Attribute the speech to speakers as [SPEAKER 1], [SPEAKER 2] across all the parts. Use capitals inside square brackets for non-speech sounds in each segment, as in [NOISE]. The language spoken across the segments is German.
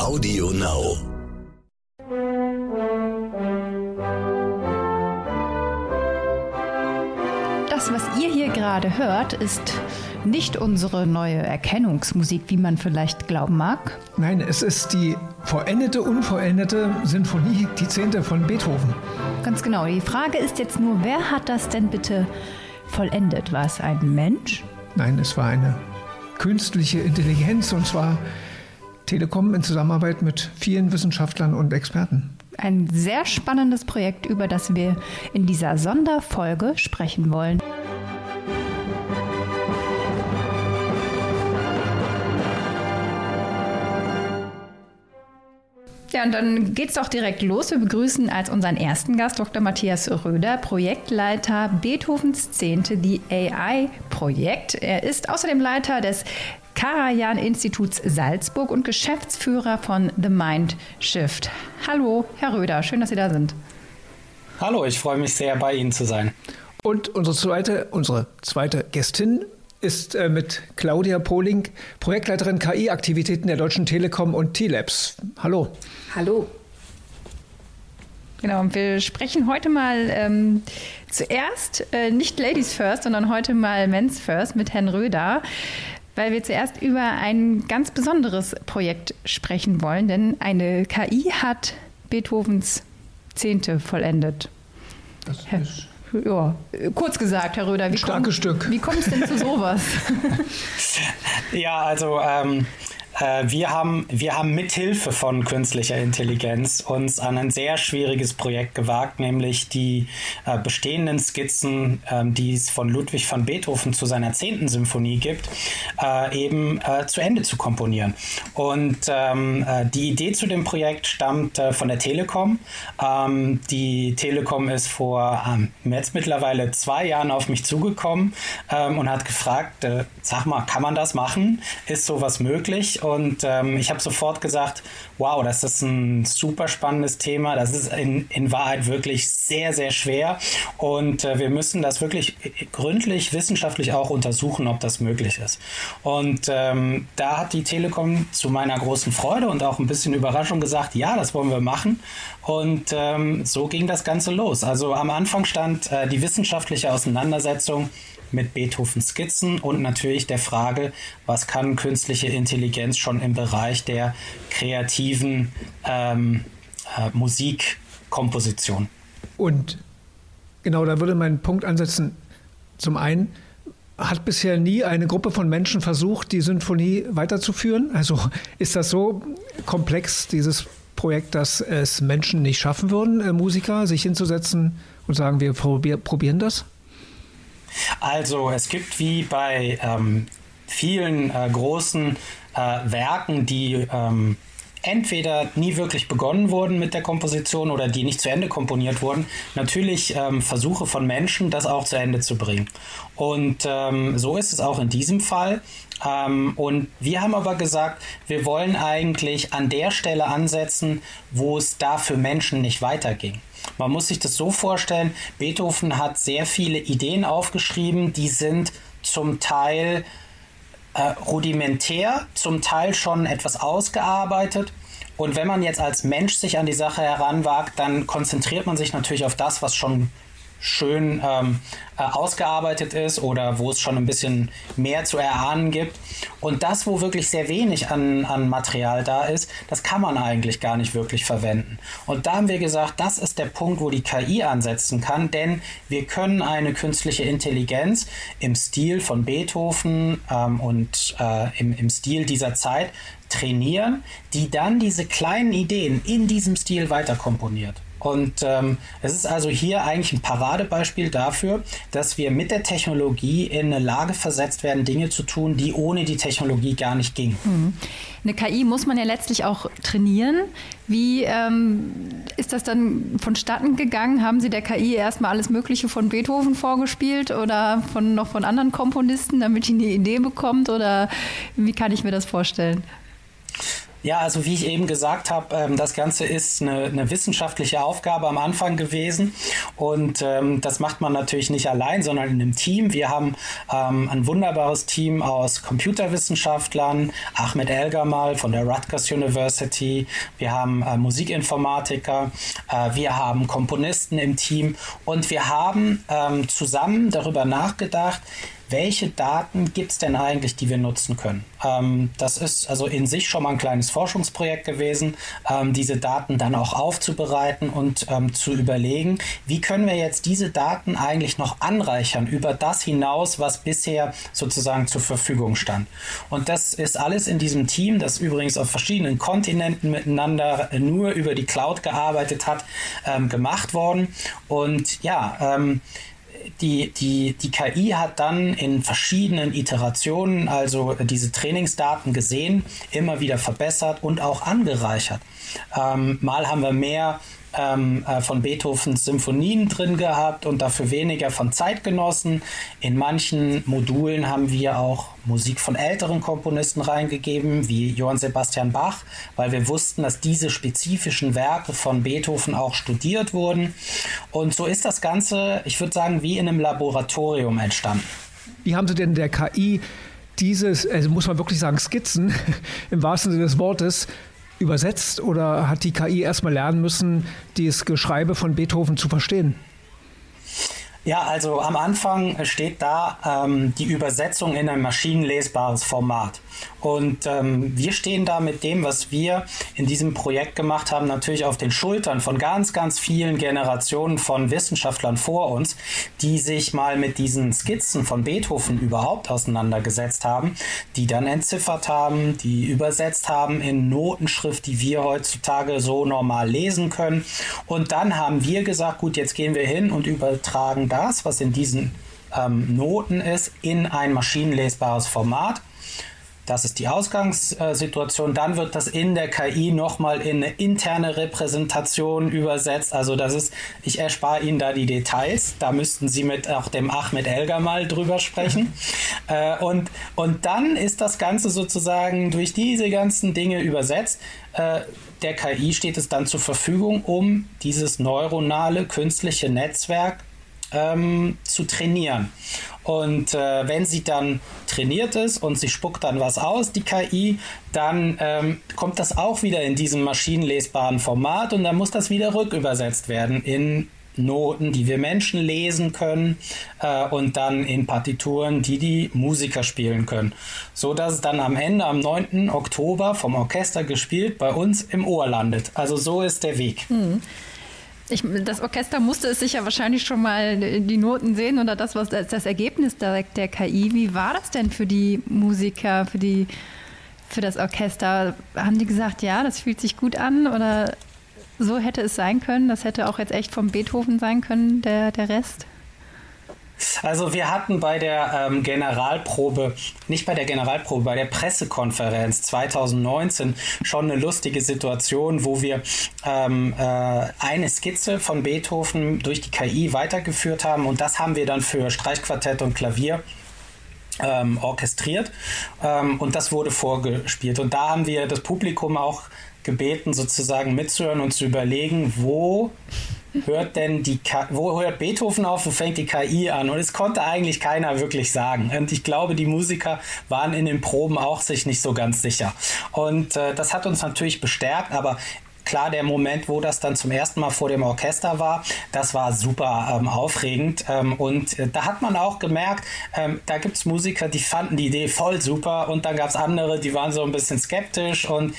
[SPEAKER 1] Audio Now.
[SPEAKER 2] Das, was ihr hier gerade hört, ist nicht unsere neue Erkennungsmusik, wie man vielleicht glauben mag.
[SPEAKER 3] Nein, es ist die vollendete, unvollendete Sinfonie, die zehnte von Beethoven.
[SPEAKER 2] Ganz genau. Die Frage ist jetzt nur, wer hat das denn bitte vollendet? War es ein Mensch?
[SPEAKER 3] Nein, es war eine künstliche Intelligenz und zwar Telekom in Zusammenarbeit mit vielen Wissenschaftlern und Experten.
[SPEAKER 2] Ein sehr spannendes Projekt, über das wir in dieser Sonderfolge sprechen wollen. Ja, und dann geht's doch direkt los. Wir begrüßen als unseren ersten Gast Dr. Matthias Röder, Projektleiter Beethovens Zehnte, die AI-Projekt. Er ist außerdem Leiter des Karajan-Instituts Salzburg und Geschäftsführer von The Mind Shift. Hallo, Herr Röder, schön, dass Sie da sind.
[SPEAKER 4] Hallo, ich freue mich sehr, bei Ihnen zu sein.
[SPEAKER 3] Und unsere zweite, unsere zweite Gästin ist äh, mit Claudia Poling, Projektleiterin KI-Aktivitäten der Deutschen Telekom und T-Labs. Hallo.
[SPEAKER 5] Hallo.
[SPEAKER 2] Genau, und wir sprechen heute mal ähm, zuerst äh, nicht Ladies First, sondern heute mal Men's First mit Herrn Röder, weil wir zuerst über ein ganz besonderes Projekt sprechen wollen, denn eine KI hat Beethovens Zehnte vollendet.
[SPEAKER 3] Das ist
[SPEAKER 2] ja, kurz gesagt, Herr Röder, wie kommt,
[SPEAKER 3] Stück.
[SPEAKER 2] Wie kommt es denn zu sowas? [LAUGHS]
[SPEAKER 4] ja, also ähm, äh, wir haben, wir haben mithilfe von künstlicher Intelligenz uns an ein sehr schwieriges Projekt gewagt, nämlich die äh, bestehenden Skizzen, äh, die es von Ludwig van Beethoven zu seiner zehnten Symphonie gibt, äh, eben äh, zu Ende zu komponieren. Und ähm, äh, die Idee zu dem Projekt stammt von der Telekom. Ähm, die Telekom ist vor ähm, jetzt mittlerweile zwei Jahren auf mich zugekommen ähm, und hat gefragt, sag mal, kann man das machen? Ist sowas möglich? Ähm, ich habe sofort gesagt, wow, das ist ein super spannendes Thema. Das ist in, in Wahrheit wirklich sehr, sehr schwer. Und äh, wir müssen das wirklich gründlich, wissenschaftlich auch untersuchen, ob das möglich ist. Und ähm, da hat die Telekom zu meiner großen Freude und auch ein bisschen Überraschung gesagt, ja, das wollen wir machen. Und ähm, so ging das Ganze los. Also am Anfang stand äh, die wissenschaftliche Auseinandersetzung mit Beethovens Skizzen und natürlich der Frage, was kann künstliche Intelligenz schon im Bereich der kreativen ähm, äh, Musikkomposition.
[SPEAKER 3] Und genau, da würde mein Punkt ansetzen. Zum einen, hat bisher nie eine Gruppe von Menschen versucht, die Sinfonie weiterzuführen? Also ist das so komplex, dieses Projekt, dass es Menschen nicht schaffen würden, äh, Musiker, sich hinzusetzen und sagen, wir probier, probieren das?
[SPEAKER 4] Also es gibt wie bei ähm, vielen äh, großen äh, Werken, die ähm, entweder nie wirklich begonnen wurden mit der Komposition oder die nicht zu Ende komponiert wurden, natürlich ähm, Versuche von Menschen, das auch zu Ende zu bringen. Und ähm, so ist es auch in diesem Fall. Ähm, und wir haben aber gesagt, wir wollen eigentlich an der Stelle ansetzen, wo es da für Menschen nicht weiterging. Man muss sich das so vorstellen, Beethoven hat sehr viele Ideen aufgeschrieben, die sind zum Teil äh, rudimentär, zum Teil schon etwas ausgearbeitet. Und wenn man jetzt als Mensch sich an die Sache heranwagt, dann konzentriert man sich natürlich auf das, was schon schön ähm, äh, ausgearbeitet ist oder wo es schon ein bisschen mehr zu erahnen gibt. Und das, wo wirklich sehr wenig an, an Material da ist, das kann man eigentlich gar nicht wirklich verwenden. Und da haben wir gesagt, das ist der Punkt, wo die KI ansetzen kann, denn wir können eine künstliche Intelligenz im Stil von Beethoven ähm, und äh, im, im Stil dieser Zeit trainieren, die dann diese kleinen Ideen in diesem Stil weiter komponiert. Und ähm, es ist also hier eigentlich ein Paradebeispiel dafür, dass wir mit der Technologie in eine Lage versetzt werden, Dinge zu tun, die ohne die Technologie gar nicht gingen. Mhm.
[SPEAKER 2] Eine KI muss man ja letztlich auch trainieren. Wie ähm, ist das dann vonstatten gegangen? Haben Sie der KI erstmal alles Mögliche von Beethoven vorgespielt oder von, noch von anderen Komponisten, damit die eine Idee bekommt? Oder wie kann ich mir das vorstellen?
[SPEAKER 4] Ja, also wie ich eben gesagt habe, ähm, das Ganze ist eine, eine, wissenschaftliche Aufgabe am Anfang gewesen. Und ähm, das macht man natürlich nicht allein, sondern in einem Team. Wir haben ähm, ein wunderbares Team aus Computerwissenschaftlern, Ahmed Elgamal von der Rutgers University, wir haben äh, Musikinformatiker, äh, wir haben Komponisten im Team. Und wir haben ähm, zusammen darüber nachgedacht, welche Daten gibt es denn eigentlich, die wir nutzen können? Ähm, das ist also in sich schon mal ein kleines Forschungsprojekt gewesen, ähm, diese Daten dann auch aufzubereiten und ähm, zu überlegen, wie können wir jetzt diese Daten eigentlich noch anreichern über das hinaus, was bisher sozusagen zur Verfügung stand. Und das ist alles in diesem Team, das übrigens auf verschiedenen Kontinenten miteinander nur über die Cloud gearbeitet hat, ähm, gemacht worden. Und ja, ähm, die, die, die KI hat dann in verschiedenen Iterationen also diese Trainingsdaten gesehen, immer wieder verbessert und auch angereichert. Ähm, mal haben wir mehr ähm, äh, von Beethovens Symphonien drin gehabt und dafür weniger von Zeitgenossen. In manchen Modulen haben wir auch Musik von älteren Komponisten reingegeben, wie Johann Sebastian Bach, weil wir wussten, dass diese spezifischen Werke von Beethoven auch studiert wurden. Und so ist das Ganze, ich würde sagen, wie in einem Laboratorium entstanden.
[SPEAKER 3] Wie haben Sie denn der KI dieses, also muss man wirklich sagen, Skizzen [LAUGHS] im wahrsten Sinne des Wortes übersetzt oder hat die KI erstmal lernen müssen, dieses Geschreibe von Beethoven zu verstehen?
[SPEAKER 4] Ja, also am Anfang steht da ähm, die Übersetzung in ein maschinenlesbares Format. Und ähm, wir stehen da mit dem, was wir in diesem Projekt gemacht haben, natürlich auf den Schultern von ganz, ganz vielen Generationen von Wissenschaftlern vor uns, die sich mal mit diesen Skizzen von Beethoven überhaupt auseinandergesetzt haben, die dann entziffert haben, die übersetzt haben in Notenschrift, die wir heutzutage so normal lesen können. Und dann haben wir gesagt, gut, jetzt gehen wir hin und übertragen das, was in diesen ähm, Noten ist, in ein maschinenlesbares Format. Das ist die Ausgangssituation. Dann wird das in der KI nochmal in eine interne Repräsentation übersetzt. Also das ist, ich erspare Ihnen da die Details. Da müssten Sie mit auch dem Ahmed Elgar mal drüber sprechen. [LAUGHS] äh, und, und dann ist das Ganze sozusagen durch diese ganzen Dinge übersetzt. Äh, der KI steht es dann zur Verfügung, um dieses neuronale künstliche Netzwerk ähm, zu trainieren. Und äh, wenn sie dann trainiert ist und sie spuckt dann was aus, die KI, dann ähm, kommt das auch wieder in diesem maschinenlesbaren Format und dann muss das wieder rückübersetzt werden in Noten, die wir Menschen lesen können äh, und dann in Partituren, die die Musiker spielen können. So dass es dann am Ende, am 9. Oktober vom Orchester gespielt, bei uns im Ohr landet. Also so ist der Weg.
[SPEAKER 2] Mhm. Ich, das Orchester musste es sich ja wahrscheinlich schon mal die Noten sehen oder das, was das Ergebnis der, der KI. Wie war das denn für die Musiker, für die für das Orchester? Haben die gesagt, ja, das fühlt sich gut an oder so hätte es sein können? Das hätte auch jetzt echt vom Beethoven sein können, der, der Rest?
[SPEAKER 4] Also wir hatten bei der ähm, Generalprobe, nicht bei der Generalprobe, bei der Pressekonferenz 2019 schon eine lustige Situation, wo wir ähm, äh, eine Skizze von Beethoven durch die KI weitergeführt haben und das haben wir dann für Streichquartett und Klavier ähm, orchestriert ähm, und das wurde vorgespielt. Und da haben wir das Publikum auch gebeten, sozusagen mitzuhören und zu überlegen, wo hört denn die K wo hört Beethoven auf, wo fängt die KI an? Und es konnte eigentlich keiner wirklich sagen. Und ich glaube, die Musiker waren in den Proben auch sich nicht so ganz sicher. Und äh, das hat uns natürlich bestärkt, aber klar, der Moment, wo das dann zum ersten Mal vor dem Orchester war, das war super ähm, aufregend. Ähm, und äh, da hat man auch gemerkt, ähm, da gibt es Musiker, die fanden die Idee voll super und dann gab es andere, die waren so ein bisschen skeptisch und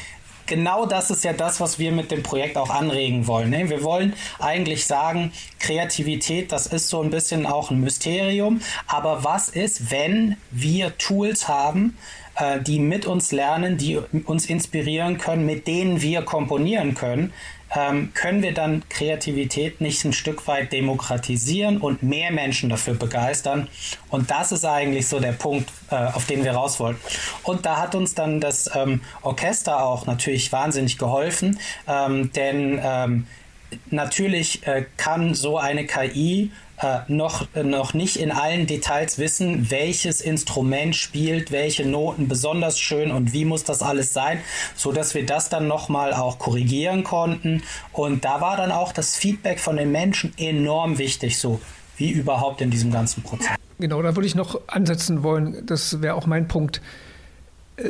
[SPEAKER 4] genau das ist ja das, was wir mit dem Projekt auch anregen wollen. Ne? Wir wollen eigentlich sagen, Kreativität, das ist so ein bisschen auch ein Mysterium. Aber was ist, wenn wir Tools haben, äh, die mit uns lernen, die uns inspirieren können, mit denen wir komponieren können? Ähm, können wir dann Kreativität nicht ein Stück weit demokratisieren und mehr Menschen dafür begeistern. Und das ist eigentlich so der Punkt, äh, auf den wir raus wollen. Und da hat uns dann das ähm, Orchester auch natürlich wahnsinnig geholfen, ähm, denn ähm, natürlich äh, kann so eine KI äh, noch, noch nicht in allen Details wissen, welches Instrument spielt welche Noten besonders schön und wie muss das alles sein, so dass wir das dann nochmal auch korrigieren konnten. Und da war dann auch das Feedback von den Menschen enorm wichtig, so wie überhaupt in diesem ganzen Prozess.
[SPEAKER 3] Genau, da würde ich noch ansetzen wollen. Das wäre auch mein Punkt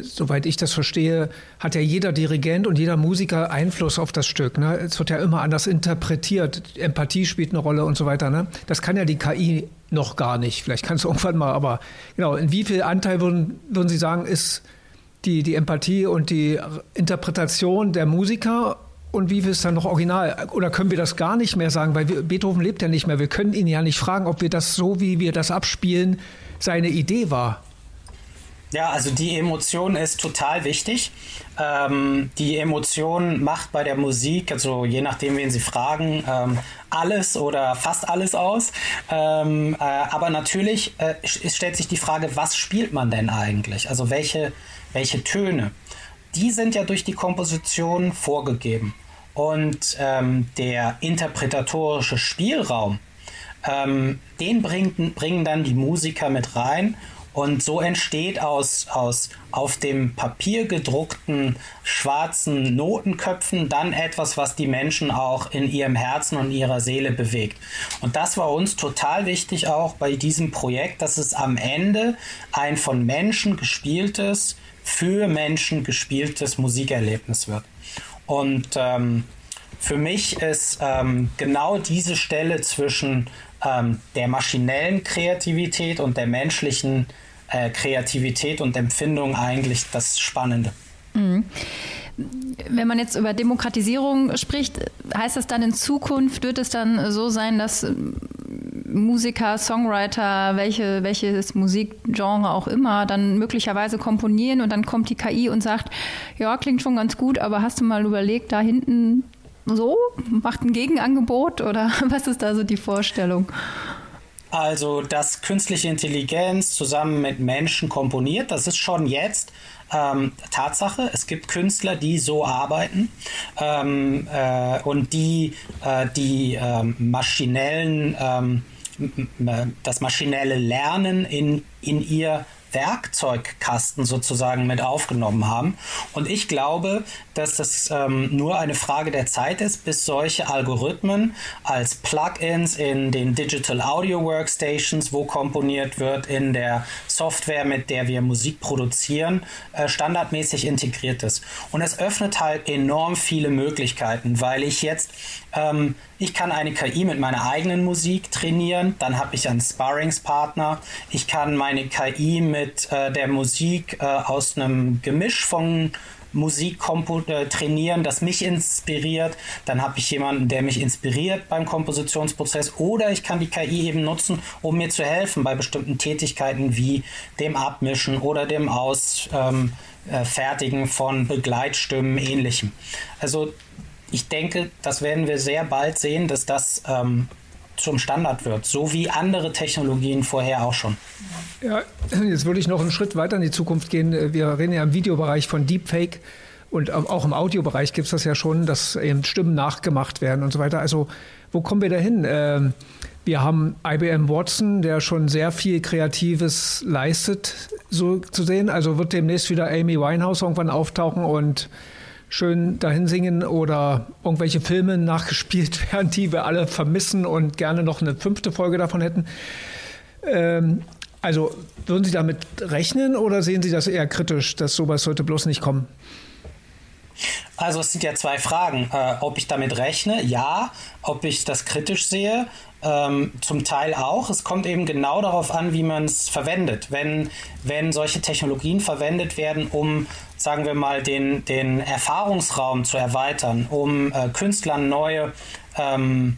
[SPEAKER 3] soweit ich das verstehe, hat ja jeder Dirigent und jeder Musiker Einfluss auf das Stück. Ne? Es wird ja immer anders interpretiert. Empathie spielt eine Rolle und so weiter. Ne? Das kann ja die KI noch gar nicht. Vielleicht kannst du [LAUGHS] irgendwann mal, aber genau, in wie viel Anteil würden, würden Sie sagen, ist die, die Empathie und die Interpretation der Musiker und wie viel ist dann noch original? Oder können wir das gar nicht mehr sagen? Weil wir, Beethoven lebt ja nicht mehr. Wir können ihn ja nicht fragen, ob wir das so, wie wir das abspielen, seine Idee war.
[SPEAKER 4] Ja, also die Emotion ist total wichtig. Ähm, die Emotion macht bei der Musik, also je nachdem, wen Sie fragen, ähm, alles oder fast alles aus. Ähm, äh, aber natürlich äh, stellt sich die Frage, was spielt man denn eigentlich? Also welche, welche Töne? Die sind ja durch die Komposition vorgegeben. Und ähm, der interpretatorische Spielraum, ähm, den bringt, bringen dann die Musiker mit rein und so entsteht aus, aus auf dem Papier gedruckten schwarzen Notenköpfen dann etwas, was die Menschen auch in ihrem Herzen und ihrer Seele bewegt. Und das war uns total wichtig auch bei diesem Projekt, dass es am Ende ein von Menschen gespieltes, für Menschen gespieltes Musikerlebnis wird. Und ähm, für mich ist ähm, genau diese Stelle zwischen ähm, der maschinellen Kreativität und der menschlichen äh, Kreativität und Empfindung eigentlich das Spannende. Mhm.
[SPEAKER 2] Wenn man jetzt über Demokratisierung spricht, heißt das dann in Zukunft, wird es dann so sein, dass Musiker, Songwriter, welche, welches Musikgenre auch immer, dann möglicherweise komponieren und dann kommt die KI und sagt, ja, klingt schon ganz gut, aber hast du mal überlegt, da hinten so, macht ein Gegenangebot oder [LAUGHS] was ist da so die Vorstellung?
[SPEAKER 4] Also, dass künstliche Intelligenz zusammen mit Menschen komponiert, das ist schon jetzt ähm, Tatsache. Es gibt Künstler, die so arbeiten ähm, äh, und die äh, die ähm, maschinellen, ähm, das maschinelle Lernen in, in ihr Werkzeugkasten sozusagen mit aufgenommen haben. Und ich glaube, dass das ähm, nur eine Frage der Zeit ist, bis solche Algorithmen als Plugins in den Digital Audio Workstations, wo komponiert wird, in der Software, mit der wir Musik produzieren, äh, standardmäßig integriert ist. Und es öffnet halt enorm viele Möglichkeiten, weil ich jetzt ähm, ich kann eine KI mit meiner eigenen Musik trainieren, dann habe ich einen Sparringspartner. Ich kann meine KI mit äh, der Musik äh, aus einem Gemisch von Musik äh, trainieren, das mich inspiriert. Dann habe ich jemanden, der mich inspiriert beim Kompositionsprozess. Oder ich kann die KI eben nutzen, um mir zu helfen bei bestimmten Tätigkeiten wie dem Abmischen oder dem Ausfertigen ähm, äh, von Begleitstimmen, ähnlichem. Also ich denke, das werden wir sehr bald sehen, dass das ähm, zum Standard wird, so wie andere Technologien vorher auch schon.
[SPEAKER 3] Ja, jetzt würde ich noch einen Schritt weiter in die Zukunft gehen. Wir reden ja im Videobereich von Deepfake und auch im Audiobereich gibt es das ja schon, dass eben Stimmen nachgemacht werden und so weiter. Also wo kommen wir da hin? Ähm, wir haben IBM Watson, der schon sehr viel Kreatives leistet, so zu sehen. Also wird demnächst wieder Amy Winehouse irgendwann auftauchen und schön dahin singen oder irgendwelche Filme nachgespielt [LAUGHS] werden, die wir alle vermissen und gerne noch eine fünfte Folge davon hätten. Ähm, also würden Sie damit rechnen oder sehen Sie das eher kritisch, dass sowas sollte bloß nicht kommen?
[SPEAKER 4] Also es sind ja zwei Fragen. Äh, ob ich damit rechne, ja. Ob ich das kritisch sehe, ähm, zum Teil auch. Es kommt eben genau darauf an, wie man es verwendet. Wenn, wenn solche Technologien verwendet werden, um, sagen wir mal, den, den Erfahrungsraum zu erweitern, um äh, Künstlern neue ähm,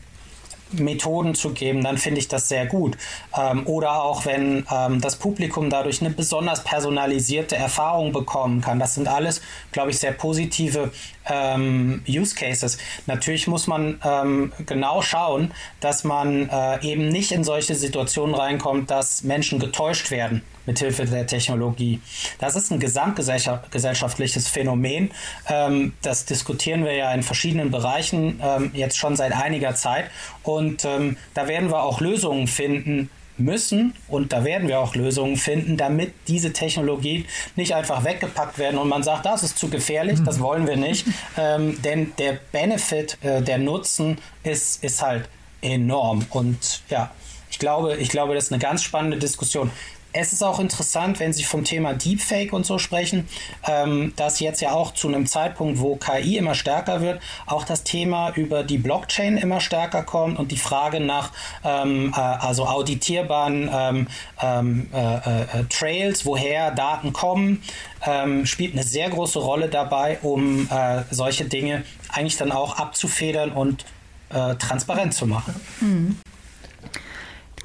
[SPEAKER 4] Methoden zu geben, dann finde ich das sehr gut. Ähm, oder auch wenn ähm, das Publikum dadurch eine besonders personalisierte Erfahrung bekommen kann. Das sind alles, glaube ich, sehr positive ähm, Use Cases. Natürlich muss man ähm, genau schauen, dass man äh, eben nicht in solche Situationen reinkommt, dass Menschen getäuscht werden mithilfe der Technologie. Das ist ein gesamtgesellschaftliches Phänomen. Ähm, das diskutieren wir ja in verschiedenen Bereichen ähm, jetzt schon seit einiger Zeit. Und ähm, da werden wir auch Lösungen finden, müssen und da werden wir auch Lösungen finden, damit diese Technologien nicht einfach weggepackt werden und man sagt, das ist zu gefährlich, das wollen wir nicht, [LAUGHS] ähm, denn der Benefit, äh, der Nutzen ist, ist halt enorm und ja, ich glaube, ich glaube, das ist eine ganz spannende Diskussion es ist auch interessant, wenn Sie vom Thema Deepfake und so sprechen, ähm, dass jetzt ja auch zu einem Zeitpunkt, wo KI immer stärker wird, auch das Thema über die Blockchain immer stärker kommt und die Frage nach ähm, äh, also auditierbaren ähm, ähm äh, äh, Trails, woher Daten kommen, ähm, spielt eine sehr große Rolle dabei, um äh, solche Dinge eigentlich dann auch abzufedern und äh, transparent zu machen. Mhm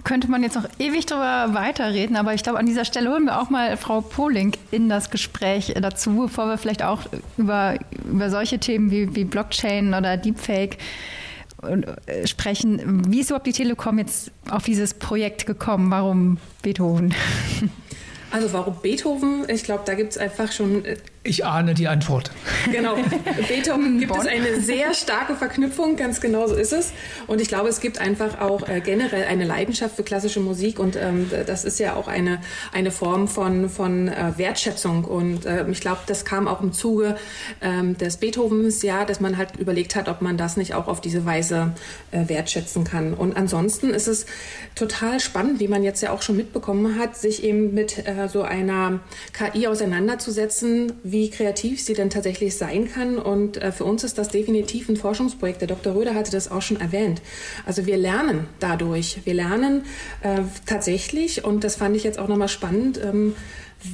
[SPEAKER 2] könnte man jetzt noch ewig drüber weiterreden, aber ich glaube, an dieser Stelle holen wir auch mal Frau Poling in das Gespräch dazu, bevor wir vielleicht auch über, über solche Themen wie, wie Blockchain oder Deepfake äh, sprechen. Wie ist überhaupt die Telekom jetzt auf dieses Projekt gekommen? Warum Beethoven? [LAUGHS]
[SPEAKER 1] Also warum Beethoven? Ich glaube, da gibt es einfach schon äh,
[SPEAKER 3] ich ahne die Antwort.
[SPEAKER 1] Genau. [LAUGHS] Beethoven gibt es eine sehr starke Verknüpfung, ganz genau so ist es. Und ich glaube, es gibt einfach auch äh, generell eine Leidenschaft für klassische Musik und ähm, das ist ja auch eine, eine Form von, von äh, Wertschätzung. Und äh, ich glaube, das kam auch im Zuge ähm, des Beethovens, ja, dass man halt überlegt hat, ob man das nicht auch auf diese Weise äh, wertschätzen kann. Und ansonsten ist es total spannend, wie man jetzt ja auch schon mitbekommen hat, sich eben mit äh, so einer KI auseinanderzusetzen, wie kreativ sie denn tatsächlich sein kann. Und äh, für uns ist das definitiv ein Forschungsprojekt. Der Dr. Röder hatte das auch schon erwähnt. Also wir lernen dadurch. Wir lernen äh, tatsächlich, und das fand ich jetzt auch nochmal spannend, ähm,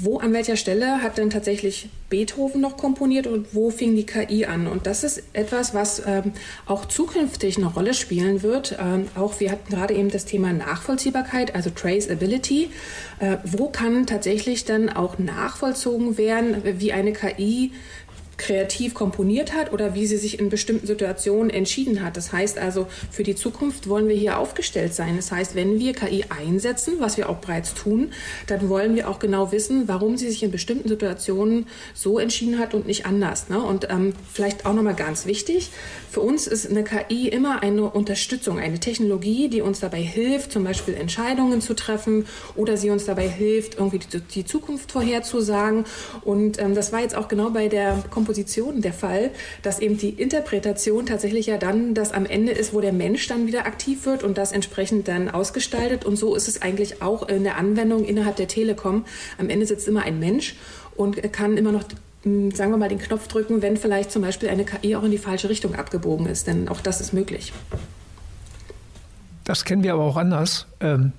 [SPEAKER 1] wo an welcher Stelle hat denn tatsächlich Beethoven noch komponiert und wo fing die KI an? Und das ist etwas, was ähm, auch zukünftig eine Rolle spielen wird. Ähm, auch wir hatten gerade eben das Thema Nachvollziehbarkeit, also Traceability. Äh, wo kann tatsächlich dann auch nachvollzogen werden, wie eine KI kreativ komponiert hat oder wie sie sich in bestimmten Situationen entschieden hat. Das heißt also, für die Zukunft wollen wir hier aufgestellt sein. Das heißt, wenn wir KI einsetzen, was wir auch bereits tun, dann wollen wir auch genau wissen, warum sie sich in bestimmten Situationen so entschieden hat und nicht anders. Ne? Und ähm, vielleicht auch nochmal ganz wichtig, für uns ist eine KI immer eine Unterstützung, eine Technologie, die uns dabei hilft, zum Beispiel Entscheidungen zu treffen oder sie uns dabei hilft, irgendwie die, die Zukunft vorherzusagen. Und ähm, das war jetzt auch genau bei der Kom Kompositionen der Fall, dass eben die Interpretation tatsächlich ja dann das am Ende ist, wo der Mensch dann wieder aktiv wird und das entsprechend dann ausgestaltet. Und so ist es eigentlich auch in der Anwendung innerhalb der Telekom. Am Ende sitzt immer ein Mensch und kann immer noch hm, sagen wir mal, den Knopf drücken, wenn vielleicht zum Beispiel eine KI auch in die falsche Richtung abgebogen ist. Denn auch das ist möglich.
[SPEAKER 3] Das kennen wir aber auch anders. Ähm,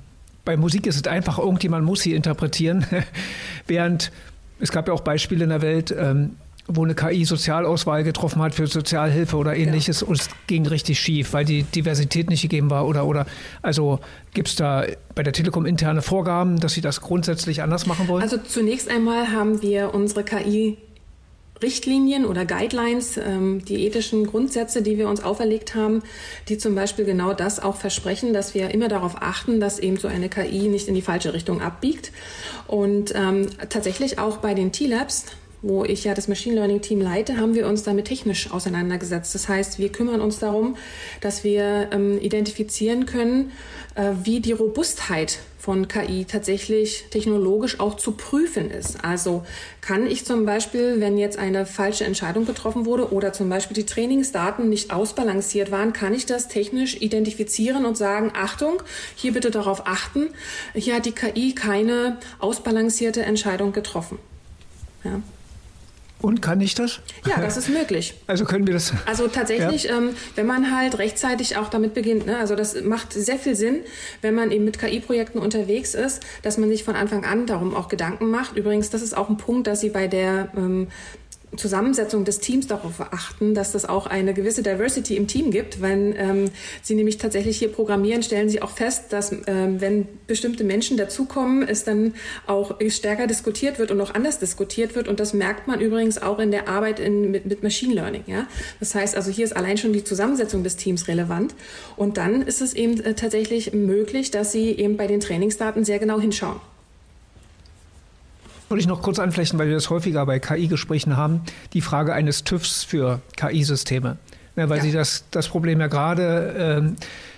[SPEAKER 3] bei Musik ist es einfach, irgendjemand muss sie interpretieren. [LAUGHS] Während es gab ja auch Beispiele in der Welt, ähm, wo eine KI Sozialauswahl getroffen hat für Sozialhilfe oder ähnliches ja. und es ging richtig schief, weil die Diversität nicht gegeben war oder oder also gibt es da bei der Telekom interne Vorgaben, dass Sie das grundsätzlich anders machen wollen?
[SPEAKER 1] Also zunächst einmal haben wir unsere KI Richtlinien oder Guidelines, ähm, die ethischen Grundsätze, die wir uns auferlegt haben, die zum Beispiel genau das auch versprechen, dass wir immer darauf achten, dass eben so eine KI nicht in die falsche Richtung abbiegt. Und ähm, tatsächlich auch bei den T-Labs wo ich ja das Machine Learning Team leite, haben wir uns damit technisch auseinandergesetzt. Das heißt, wir kümmern uns darum, dass wir ähm, identifizieren können, äh, wie die Robustheit von KI tatsächlich technologisch auch zu prüfen ist. Also kann ich zum Beispiel, wenn jetzt eine falsche Entscheidung getroffen wurde oder zum Beispiel die Trainingsdaten nicht ausbalanciert waren, kann ich das technisch identifizieren und sagen, Achtung, hier bitte darauf achten, hier hat die KI keine ausbalancierte Entscheidung getroffen. Ja.
[SPEAKER 3] Und kann ich das?
[SPEAKER 1] Ja, das ist möglich. [LAUGHS]
[SPEAKER 3] Also können wir das?
[SPEAKER 1] Also tatsächlich, ja. ähm, wenn man halt rechtzeitig auch damit beginnt, ne? also das macht sehr viel Sinn, wenn man eben mit KI-Projekten unterwegs ist, dass man sich von Anfang an darum auch Gedanken macht. Übrigens, das ist auch ein Punkt, dass Sie bei der ähm, Zusammensetzung des Teams darauf achten, dass das auch eine gewisse Diversity im Team gibt. Wenn ähm, Sie nämlich tatsächlich hier programmieren, stellen Sie auch fest, dass ähm, wenn bestimmte Menschen dazukommen, es dann auch stärker diskutiert wird und auch anders diskutiert wird. Und das merkt man übrigens auch in der Arbeit in, mit, mit Machine Learning. Ja? Das heißt also, hier ist allein schon die Zusammensetzung des Teams relevant. Und dann ist es eben äh, tatsächlich möglich, dass Sie eben bei den Trainingsdaten sehr genau hinschauen.
[SPEAKER 3] Würde ich noch kurz anflechten, weil wir das häufiger bei KI-Gesprächen haben, die Frage eines TÜVs für KI-Systeme. Ja, weil ja. Sie das, das Problem ja gerade, ähm,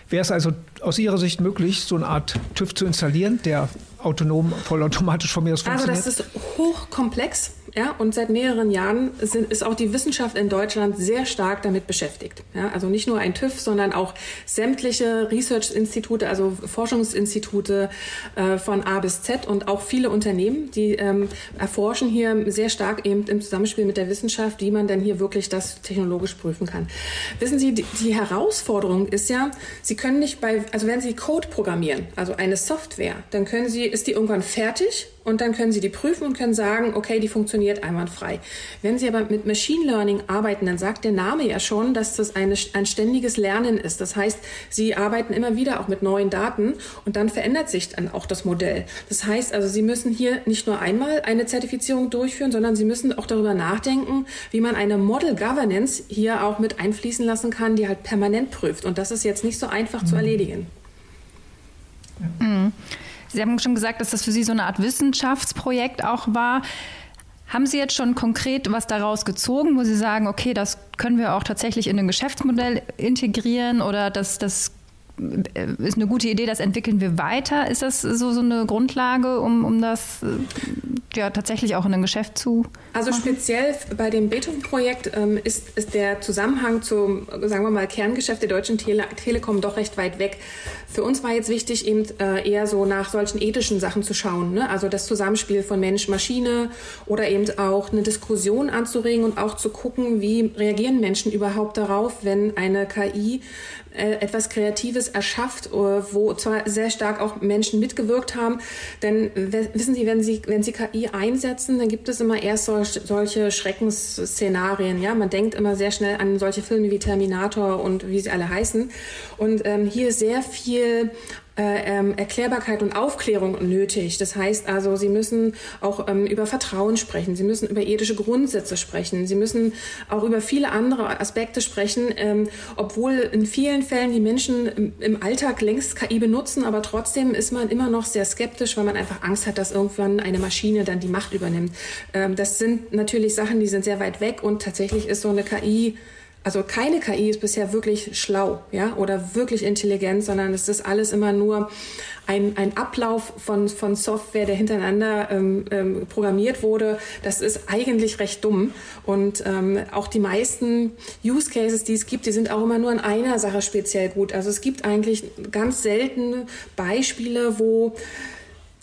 [SPEAKER 3] wäre es also aus Ihrer Sicht möglich, so eine Art TÜV zu installieren, der autonom, vollautomatisch von mir aus funktioniert?
[SPEAKER 1] Also das ist hochkomplex. Ja, und seit mehreren Jahren sind, ist auch die Wissenschaft in Deutschland sehr stark damit beschäftigt. Ja, also nicht nur ein TÜV, sondern auch sämtliche Research-Institute, also Forschungsinstitute äh, von A bis Z und auch viele Unternehmen, die ähm, erforschen hier sehr stark eben im Zusammenspiel mit der Wissenschaft, wie man denn hier wirklich das technologisch prüfen kann. Wissen Sie, die, die Herausforderung ist ja, Sie können nicht bei, also wenn Sie Code programmieren, also eine Software, dann können Sie, ist die irgendwann fertig und dann können Sie die prüfen und können sagen, okay, die funktioniert einwandfrei. Wenn Sie aber mit Machine Learning arbeiten, dann sagt der Name ja schon, dass das eine, ein ständiges Lernen ist. Das heißt, Sie arbeiten immer wieder auch mit neuen Daten und dann verändert sich dann auch das Modell. Das heißt also, Sie müssen hier nicht nur einmal eine Zertifizierung durchführen, sondern Sie müssen auch darüber nachdenken, wie man eine Model Governance hier auch mit einfließen lassen kann, die halt permanent prüft. Und das ist jetzt nicht so einfach mhm. zu erledigen.
[SPEAKER 2] Mhm. Sie haben schon gesagt, dass das für Sie so eine Art Wissenschaftsprojekt auch war. Haben Sie jetzt schon konkret was daraus gezogen, wo Sie sagen, okay, das können wir auch tatsächlich in ein Geschäftsmodell integrieren oder das, das äh, ist eine gute Idee, das entwickeln wir weiter? Ist das so, so eine Grundlage, um, um das äh, ja tatsächlich auch in ein Geschäft zu.
[SPEAKER 1] Also machen? speziell bei dem Beethoven-Projekt ähm, ist, ist der Zusammenhang zum, sagen wir mal, Kerngeschäft der Deutschen Tele Telekom doch recht weit weg. Für uns war jetzt wichtig, eben äh, eher so nach solchen ethischen Sachen zu schauen. Ne? Also das Zusammenspiel von Mensch-Maschine oder eben auch eine Diskussion anzuregen und auch zu gucken, wie reagieren Menschen überhaupt darauf, wenn eine KI äh, etwas Kreatives erschafft, äh, wo zwar sehr stark auch Menschen mitgewirkt haben. Denn wissen Sie, wenn Sie, wenn Sie KI einsetzen, dann gibt es immer erst solch, solche Schreckensszenarien. Ja, man denkt immer sehr schnell an solche Filme wie Terminator und wie sie alle heißen. Und ähm, hier sehr viel ähm, Erklärbarkeit und Aufklärung nötig. Das heißt also, Sie müssen auch ähm, über Vertrauen sprechen, Sie müssen über ethische Grundsätze sprechen, Sie müssen auch über viele andere Aspekte sprechen, ähm, obwohl in vielen Fällen die Menschen im, im, Alltag längst KI benutzen, aber trotzdem ist man immer noch sehr skeptisch, weil man einfach Angst hat, dass irgendwann eine Maschine dann die Macht übernimmt. Ähm, das sind natürlich Sachen, die sind sehr weit weg und tatsächlich ist so eine KI also keine KI ist bisher wirklich schlau, ja, oder wirklich intelligent, sondern es ist alles immer nur ein, ein Ablauf von, von Software, der hintereinander ähm, ähm, programmiert wurde. Das ist eigentlich recht dumm. Und ähm, auch die meisten Use Cases, die es gibt, die sind auch immer nur in einer Sache speziell gut. Also es gibt eigentlich ganz selten Beispiele, wo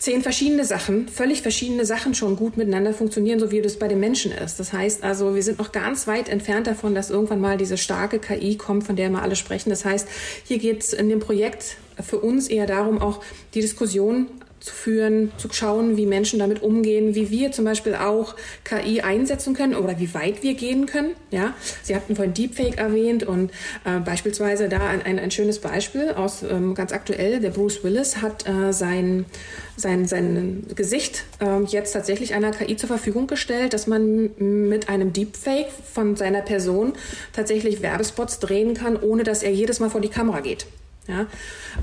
[SPEAKER 1] zehn verschiedene Sachen, völlig verschiedene Sachen schon gut miteinander funktionieren, so wie das bei den Menschen ist. Das heißt also, wir sind noch ganz weit entfernt davon, dass irgendwann mal diese starke KI kommt, von der wir alle sprechen. Das heißt, hier geht es in dem Projekt für uns eher darum, auch die Diskussion zu führen, zu schauen, wie Menschen damit umgehen, wie wir zum Beispiel auch KI einsetzen können oder wie weit wir gehen können. Ja, Sie hatten vorhin Deepfake erwähnt und äh, beispielsweise da ein, ein, ein, schönes Beispiel aus ähm, ganz aktuell. Der Bruce Willis hat äh, sein, sein, sein Gesicht äh, jetzt tatsächlich einer KI zur Verfügung gestellt, dass man mit einem Deepfake von seiner Person tatsächlich Werbespots drehen kann, ohne dass er jedes Mal vor die Kamera geht. Ja,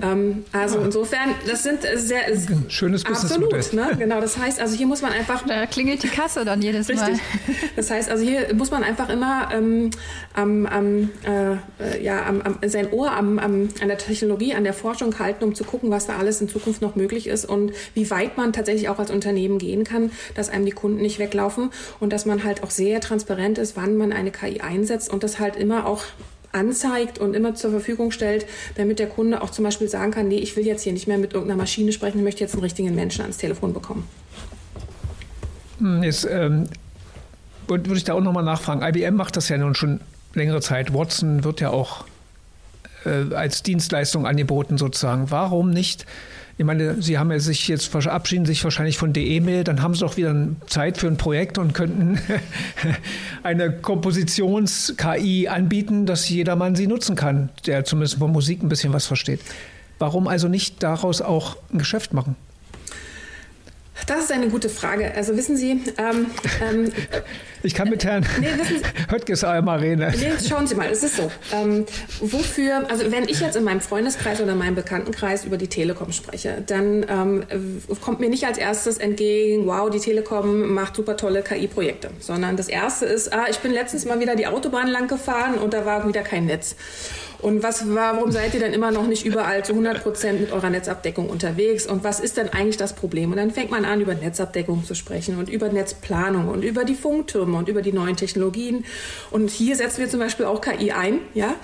[SPEAKER 1] ähm, also ja. insofern, das sind sehr
[SPEAKER 3] schönes
[SPEAKER 1] absolut, ne? Genau, das heißt, also hier muss man einfach
[SPEAKER 2] da klingelt die Kasse dann jedes richtig. Mal.
[SPEAKER 1] Das heißt, also hier muss man einfach immer ähm, am, am, äh, ja, am, am, sein Ohr am, am, an der Technologie, an der Forschung halten, um zu gucken, was da alles in Zukunft noch möglich ist und wie weit man tatsächlich auch als Unternehmen gehen kann, dass einem die Kunden nicht weglaufen und dass man halt auch sehr transparent ist, wann man eine KI einsetzt und das halt immer auch anzeigt und immer zur Verfügung stellt, damit der Kunde auch zum Beispiel sagen kann, nee, ich will jetzt hier nicht mehr mit irgendeiner Maschine sprechen, ich möchte jetzt einen richtigen Menschen ans Telefon bekommen.
[SPEAKER 3] Hm, jetzt ähm, würde ich da auch nochmal nachfragen. IBM macht das ja nun schon längere Zeit. Watson wird ja auch äh, als Dienstleistung angeboten sozusagen. Warum nicht ich meine, Sie haben ja sich jetzt verabschieden sich wahrscheinlich von der E-Mail, dann haben Sie doch wieder Zeit für ein Projekt und könnten [LAUGHS] eine Kompositions-KI anbieten, dass jedermann sie nutzen kann, der zumindest von Musik ein bisschen was versteht. Warum also nicht daraus auch ein Geschäft machen?
[SPEAKER 1] Das ist eine gute Frage. Also wissen Sie, ähm, ähm, [LAUGHS]
[SPEAKER 3] Ich kann mit Herrn nee, [LAUGHS] Höttges einmal reden.
[SPEAKER 1] Nee, schauen Sie mal, es ist so. Ähm, wofür, also wenn ich jetzt in meinem Freundeskreis oder in meinem Bekanntenkreis über die Telekom spreche, dann ähm, kommt mir nicht als erstes entgegen, wow, die Telekom macht super tolle KI-Projekte, sondern das erste ist, ah, ich bin letztens mal wieder die Autobahn lang gefahren und da war wieder kein Netz. Und was, warum seid ihr denn immer noch nicht überall zu 100 Prozent mit eurer Netzabdeckung unterwegs? Und was ist denn eigentlich das Problem? Und dann fängt man an, über Netzabdeckung zu sprechen und über Netzplanung und über die Funktürme und über die neuen Technologien. Und hier setzen wir zum Beispiel auch KI ein, ja.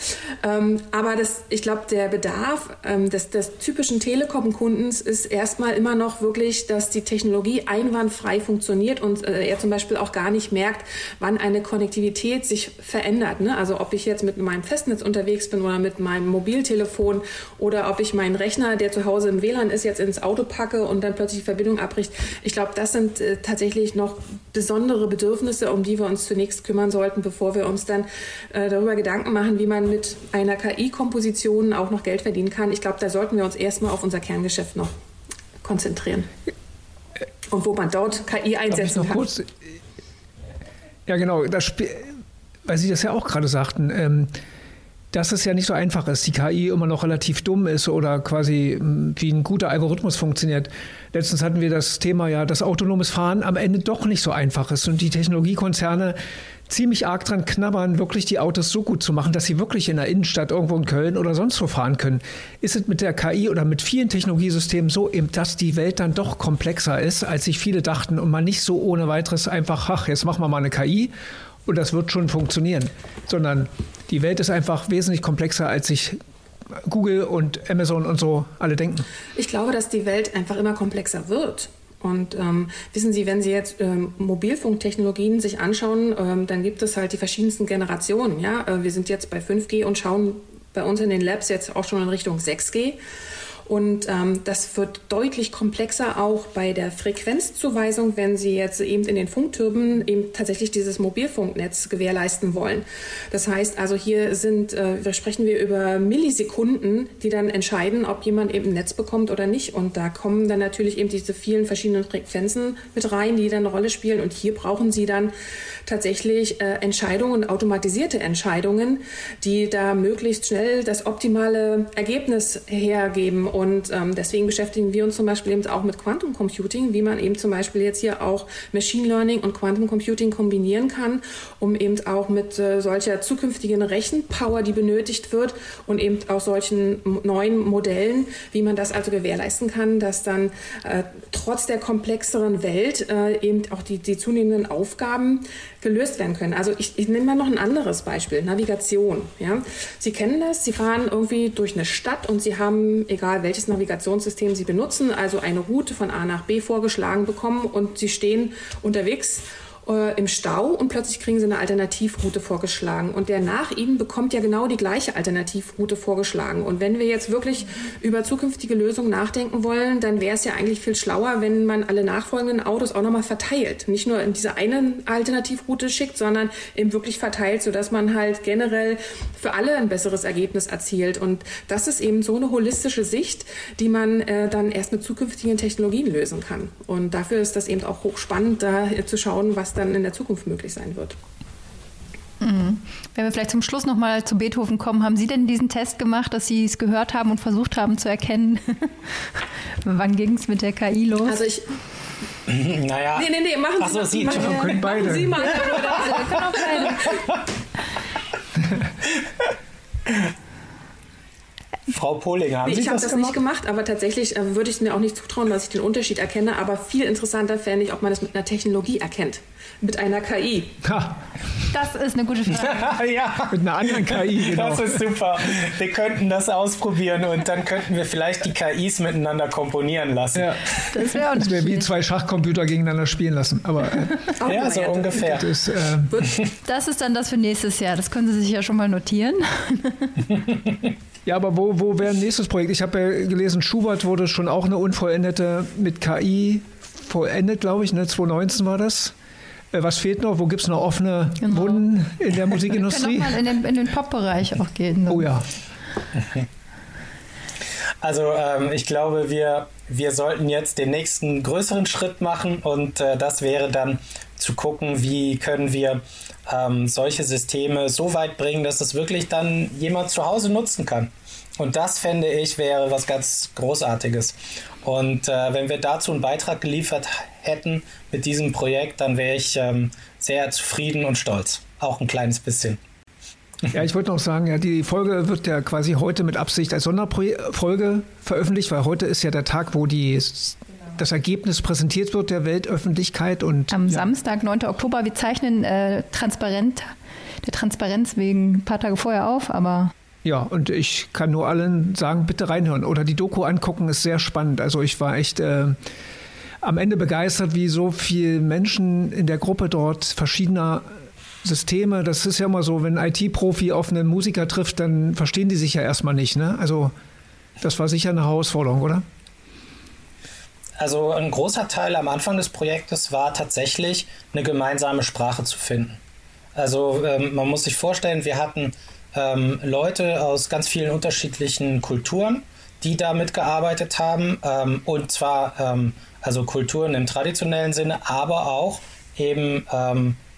[SPEAKER 1] Ähm, aber das, ich glaube, der Bedarf ähm, des, des typischen Telekom-Kundens ist erstmal immer noch wirklich, dass die Technologie einwandfrei funktioniert und äh, er zum Beispiel auch gar nicht merkt, wann eine Konnektivität sich verändert. Ne? Also ob ich jetzt mit meinem Festnetz unterwegs bin oder mit meinem Mobiltelefon oder ob ich meinen Rechner, der zu Hause im WLAN ist, jetzt ins Auto packe und dann plötzlich die Verbindung abbricht. Ich glaube, das sind äh, tatsächlich noch besondere Bedürfnisse, um die wir uns zunächst kümmern sollten, bevor wir uns dann äh, darüber Gedanken machen, wie man mit einer KI-Komposition auch noch Geld verdienen kann. Ich glaube, da sollten wir uns erstmal auf unser Kerngeschäft noch konzentrieren. Und wo man dort KI einsetzen kann. Kurz,
[SPEAKER 3] ja, genau. Das, weil Sie das ja auch gerade sagten. Ähm, dass es ja nicht so einfach ist, die KI immer noch relativ dumm ist oder quasi hm, wie ein guter Algorithmus funktioniert. Letztens hatten wir das Thema ja, dass autonomes Fahren am Ende doch nicht so einfach ist und die Technologiekonzerne ziemlich arg dran knabbern, wirklich die Autos so gut zu machen, dass sie wirklich in der Innenstadt irgendwo in Köln oder sonst wo fahren können. Ist es mit der KI oder mit vielen Technologiesystemen so, dass die Welt dann doch komplexer ist, als sich viele dachten und man nicht so ohne weiteres einfach, ach, jetzt machen wir mal eine KI und das wird schon funktionieren, sondern die Welt ist einfach wesentlich komplexer, als sich Google und Amazon und so alle denken.
[SPEAKER 1] Ich glaube, dass die Welt einfach immer komplexer wird. Und ähm, wissen Sie, wenn Sie jetzt ähm, Mobilfunktechnologien sich anschauen, ähm, dann gibt es halt die verschiedensten Generationen. Ja? Äh, wir sind jetzt bei 5G und schauen bei uns in den Labs jetzt auch schon in Richtung 6G. Und ähm, das wird deutlich komplexer auch bei der Frequenzzuweisung, wenn Sie jetzt eben in den Funktürmen eben tatsächlich dieses Mobilfunknetz gewährleisten wollen. Das heißt also, hier sind, äh, sprechen wir über Millisekunden, die dann entscheiden, ob jemand eben ein Netz bekommt oder nicht. Und da kommen dann natürlich eben diese vielen verschiedenen Frequenzen mit rein, die dann eine Rolle spielen. Und hier brauchen Sie dann tatsächlich äh, Entscheidungen, automatisierte Entscheidungen, die da möglichst schnell das optimale Ergebnis hergeben. Und ähm, deswegen beschäftigen wir uns zum Beispiel eben auch mit Quantum Computing, wie man eben zum Beispiel jetzt hier auch Machine Learning und Quantum Computing kombinieren kann, um eben auch mit äh, solcher zukünftigen Rechenpower, die benötigt wird und eben auch solchen neuen Modellen, wie man das also gewährleisten kann, dass dann äh, trotz der komplexeren Welt äh, eben auch die, die zunehmenden Aufgaben gelöst werden können. Also ich, ich nehme mal noch ein anderes Beispiel, Navigation. Ja? Sie kennen das, Sie fahren irgendwie durch eine Stadt und Sie haben, egal welches Navigationssystem Sie benutzen, also eine Route von A nach B vorgeschlagen bekommen und Sie stehen unterwegs äh, im Stau und plötzlich kriegen sie eine Alternativroute vorgeschlagen. Und der nach ihnen bekommt ja genau die gleiche Alternativroute vorgeschlagen. Und wenn wir jetzt wirklich über zukünftige Lösungen nachdenken wollen, dann wäre es ja eigentlich viel schlauer, wenn man alle nachfolgenden Autos auch nochmal verteilt. Nicht nur in diese eine Alternativroute schickt, sondern eben wirklich verteilt, sodass man halt generell für alle ein besseres Ergebnis erzielt. Und das ist eben so eine holistische Sicht, die man äh, dann erst mit zukünftigen Technologien lösen kann. Und dafür ist das eben auch hochspannend, da zu schauen, was dann in der Zukunft möglich sein wird.
[SPEAKER 2] Mhm. Wenn wir vielleicht zum Schluss nochmal zu Beethoven kommen, haben Sie denn diesen Test gemacht, dass Sie es gehört haben und versucht haben zu erkennen, [LAUGHS] wann ging es mit der KI los?
[SPEAKER 1] Also ich, [LAUGHS]
[SPEAKER 4] naja.
[SPEAKER 1] Nee, nee, nee, machen
[SPEAKER 4] Ach so,
[SPEAKER 1] Sie,
[SPEAKER 4] Sie,
[SPEAKER 1] machen,
[SPEAKER 3] machen, können beide.
[SPEAKER 1] Sie mal. können auch
[SPEAKER 4] beide. [LAUGHS] Frau Pohlinger, haben
[SPEAKER 1] nee,
[SPEAKER 4] Sie
[SPEAKER 1] ich habe das, das nicht gemacht, aber tatsächlich äh, würde ich es mir auch nicht zutrauen, dass ich den Unterschied erkenne. Aber viel interessanter fände ich, ob man das mit einer Technologie erkennt. Mit einer KI.
[SPEAKER 2] Ha. Das ist eine gute Frage. [LAUGHS]
[SPEAKER 3] ja. Mit einer anderen KI, [LAUGHS]
[SPEAKER 4] genau. Das ist super. Wir könnten das ausprobieren und dann könnten wir vielleicht die KIs miteinander komponieren lassen. Ja.
[SPEAKER 3] Das wäre wär wie zwei Schachcomputer gegeneinander spielen lassen. Aber,
[SPEAKER 4] äh, [LAUGHS] ja, so ungefähr.
[SPEAKER 3] Das ist, äh,
[SPEAKER 2] das ist dann das für nächstes Jahr. Das können Sie sich ja schon mal notieren.
[SPEAKER 3] Ja, aber wo, wo wäre ein nächstes Projekt? Ich habe ja gelesen, Schubert wurde schon auch eine unvollendete mit KI vollendet, glaube ich. Ne? 2019 war das. Äh, was fehlt noch? Wo gibt es noch offene genau. Wunden in der [LAUGHS] Musikindustrie?
[SPEAKER 2] Wir können noch mal in den, in den Pop-Bereich auch gehen.
[SPEAKER 3] Ne? Oh ja. [LAUGHS]
[SPEAKER 4] Also ähm, ich glaube, wir, wir sollten jetzt den nächsten größeren Schritt machen und äh, das wäre dann zu gucken, wie können wir ähm, solche Systeme so weit bringen, dass es wirklich dann jemand zu Hause nutzen kann. Und das fände ich wäre was ganz Großartiges. Und äh, wenn wir dazu einen Beitrag geliefert hätten mit diesem Projekt, dann wäre ich ähm, sehr zufrieden und stolz. Auch ein kleines bisschen.
[SPEAKER 3] Ja, ich wollte noch sagen, ja, die Folge wird ja quasi heute mit Absicht als Sonderfolge veröffentlicht, weil heute ist ja der Tag, wo die das Ergebnis präsentiert wird der Weltöffentlichkeit. Und,
[SPEAKER 2] Am
[SPEAKER 3] ja.
[SPEAKER 2] Samstag, 9. Oktober, wir zeichnen äh, transparent, der Transparenz wegen ein paar Tage vorher auf, aber.
[SPEAKER 3] Ja, und ich kann nur allen sagen, bitte reinhören oder die Doku angucken, ist sehr spannend. Also ich war echt äh, am Ende begeistert, wie so viele Menschen in der Gruppe dort verschiedener Systeme, das ist ja immer so, wenn ein IT-Profi auf einen Musiker trifft, dann verstehen die sich ja erstmal nicht. Ne? Also das war sicher eine Herausforderung, oder?
[SPEAKER 4] Also ein großer Teil am Anfang des Projektes war tatsächlich eine gemeinsame Sprache zu finden. Also ähm, man muss sich vorstellen, wir hatten ähm, Leute aus ganz vielen unterschiedlichen Kulturen, die da mitgearbeitet haben. Ähm, und zwar ähm, also Kulturen im traditionellen Sinne, aber auch eben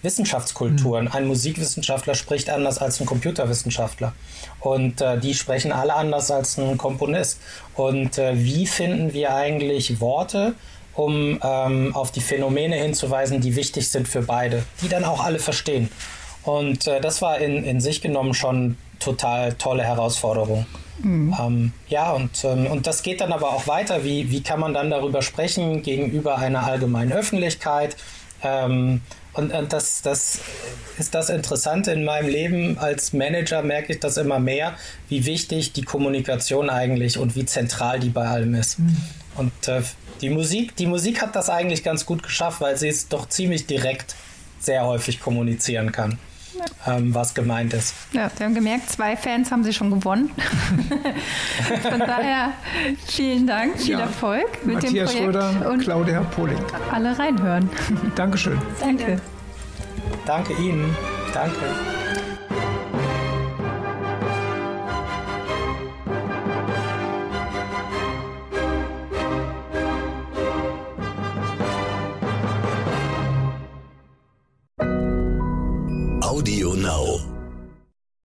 [SPEAKER 4] Wissenschaftskulturen. Ein Musikwissenschaftler spricht anders als ein Computerwissenschaftler. Und äh, die sprechen alle anders als ein Komponist. Und äh, wie finden wir eigentlich Worte, um ähm, auf die Phänomene hinzuweisen, die wichtig sind für beide, die dann auch alle verstehen. Und äh, das war in, in sich genommen schon total tolle Herausforderung. Mhm. Ähm, ja, und, ähm, und das geht dann aber auch weiter. Wie, wie kann man dann darüber sprechen gegenüber einer allgemeinen Öffentlichkeit? Ähm, und, und das, das ist das Interessante in meinem Leben. Als Manager merke ich das immer mehr, wie wichtig die Kommunikation eigentlich und wie zentral die bei allem ist. Mhm. Und äh, die Musik, die Musik hat das eigentlich ganz gut geschafft, weil sie es doch ziemlich direkt sehr häufig kommunizieren kann ähm, was gemeint ist.
[SPEAKER 2] Ja, wir haben gemerkt, zwei Fans haben sie schon gewonnen. [LAUGHS] Von daher vielen Dank, viel ja. Erfolg mit
[SPEAKER 3] Matthias
[SPEAKER 2] dem Projekt.
[SPEAKER 3] Schröder, und Claudia Poling.
[SPEAKER 2] Alle reinhören.
[SPEAKER 3] Dankeschön.
[SPEAKER 2] Danke.
[SPEAKER 4] Danke Ihnen. Danke.